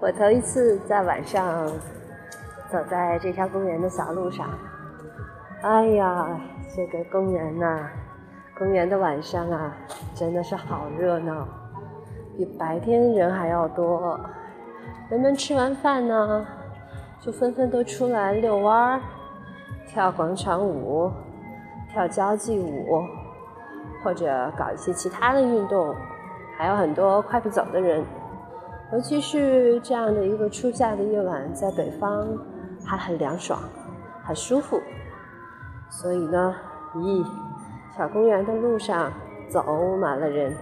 我头一次在晚上走在这条公园的小路上，哎呀，这个公园呐，公园的晚上啊，真的是好热闹，比白天人还要多。人们吃完饭呢，就纷纷都出来遛弯儿、跳广场舞、跳交际舞，或者搞一些其他的运动，还有很多快步走的人。尤其是这样的一个初夏的夜晚，在北方还很凉爽，很舒服。所以呢，咦，小公园的路上走满了人。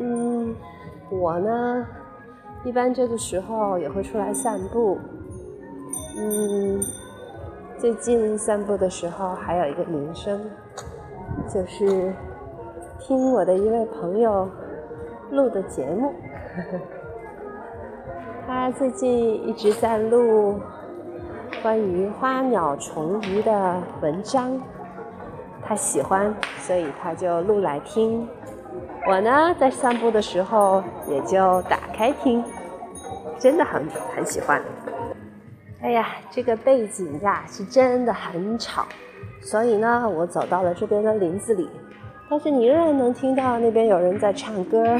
嗯，我呢，一般这个时候也会出来散步。嗯，最近散步的时候还有一个铃声，就是听我的一位朋友录的节目。他最近一直在录关于花鸟虫鱼的文章，他喜欢，所以他就录来听。我呢，在散步的时候也就打开听，真的很很喜欢。哎呀，这个背景呀是真的很吵，所以呢，我走到了这边的林子里，但是你仍然能听到那边有人在唱歌。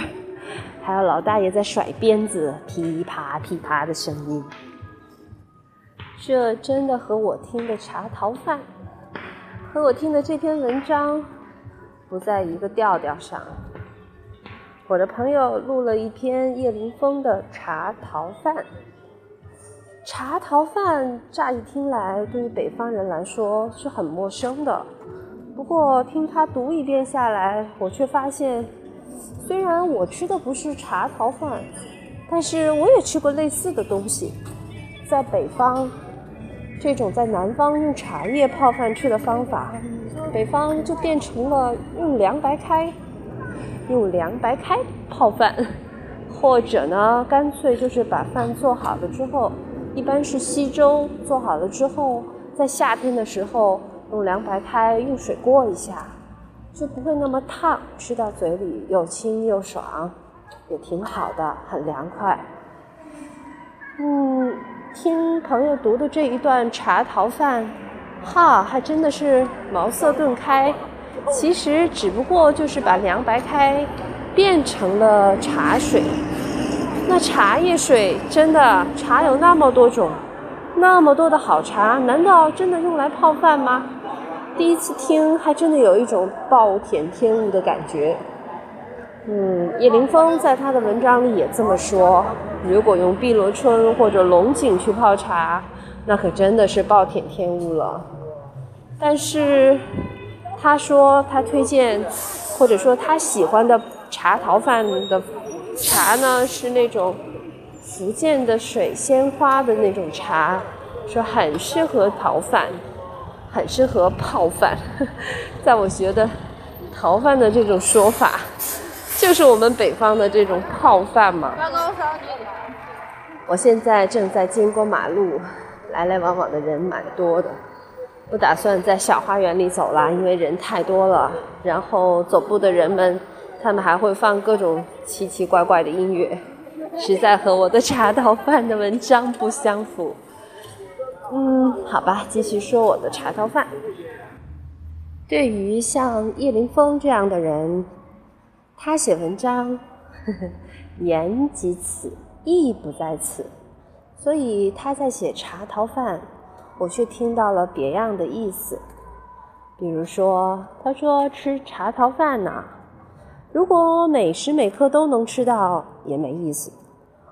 还有老大爷在甩鞭子，噼啪噼啪的声音。这真的和我听的茶桃饭，和我听的这篇文章不在一个调调上。我的朋友录了一篇叶灵峰的茶桃饭。茶桃饭乍一听来，对于北方人来说是很陌生的。不过听他读一遍下来，我却发现。虽然我吃的不是茶桃饭，但是我也吃过类似的东西。在北方，这种在南方用茶叶泡饭吃的方法，北方就变成了用凉白开，用凉白开泡饭，或者呢，干脆就是把饭做好了之后，一般是稀粥，做好了之后，在夏天的时候用凉白开用水过一下。就不会那么烫，吃到嘴里又清又爽，也挺好的，很凉快。嗯，听朋友读的这一段茶淘饭，哈，还真的是茅塞顿开。其实只不过就是把凉白开变成了茶水。那茶叶水真的茶有那么多种，那么多的好茶，难道真的用来泡饭吗？第一次听，还真的有一种暴殄天物的感觉。嗯，叶凌风在他的文章里也这么说：如果用碧螺春或者龙井去泡茶，那可真的是暴殄天物了。但是他说他推荐，或者说他喜欢的茶桃饭的茶呢，是那种福建的水仙花的那种茶，说很适合桃饭。很适合泡饭，在我觉得，淘饭的这种说法，就是我们北方的这种泡饭嘛。我现在正在经过马路，来来往往的人蛮多的，不打算在小花园里走了，因为人太多了。然后走步的人们，他们还会放各种奇奇怪怪的音乐，实在和我的茶道饭的文章不相符。嗯，好吧，继续说我的茶桃饭。对于像叶凌风这样的人，他写文章，言及此，意不在此，所以他在写茶桃饭，我却听到了别样的意思。比如说，他说吃茶桃饭呢，如果每时每刻都能吃到也没意思，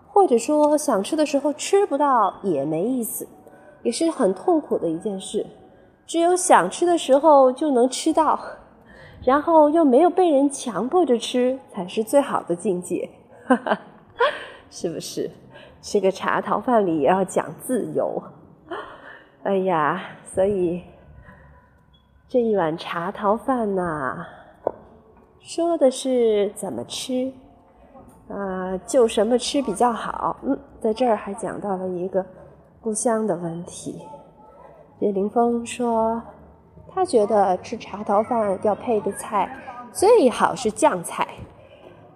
或者说想吃的时候吃不到也没意思。也是很痛苦的一件事，只有想吃的时候就能吃到，然后又没有被人强迫着吃，才是最好的境界，是不是？吃个茶桃饭里也要讲自由，哎呀，所以这一碗茶桃饭呐，说的是怎么吃，啊，就什么吃比较好？嗯，在这儿还讲到了一个。故乡的问题，叶凌峰说，他觉得吃茶桃饭要配的菜最好是酱菜，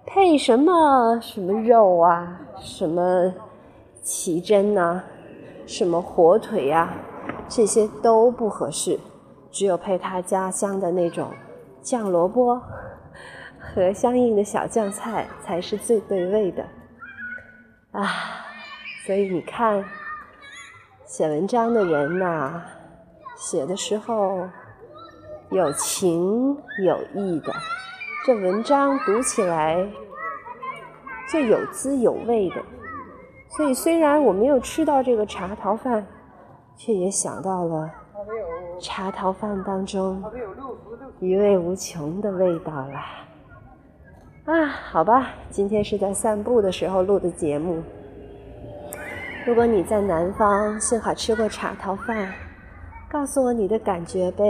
配什么什么肉啊，什么奇珍呐，什么火腿呀，这些都不合适，只有配他家乡的那种酱萝卜和相应的小酱菜才是最对味的。啊，所以你看，写文章的人呐，写的时候有情有义的，这文章读起来。就有滋有味的，所以虽然我没有吃到这个茶桃饭，却也想到了茶桃饭当中余味无穷的味道啦。啊，好吧，今天是在散步的时候录的节目。如果你在南方，幸好吃过茶桃饭，告诉我你的感觉呗。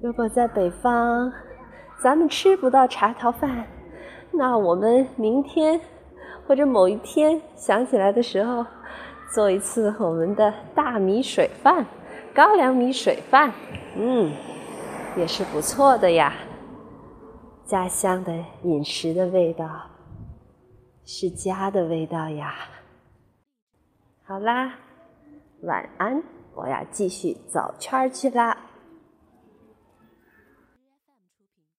如果在北方，咱们吃不到茶桃饭。那我们明天或者某一天想起来的时候，做一次我们的大米水饭、高粱米水饭，嗯，也是不错的呀。家乡的饮食的味道是家的味道呀。好啦，晚安，我要继续走圈去啦。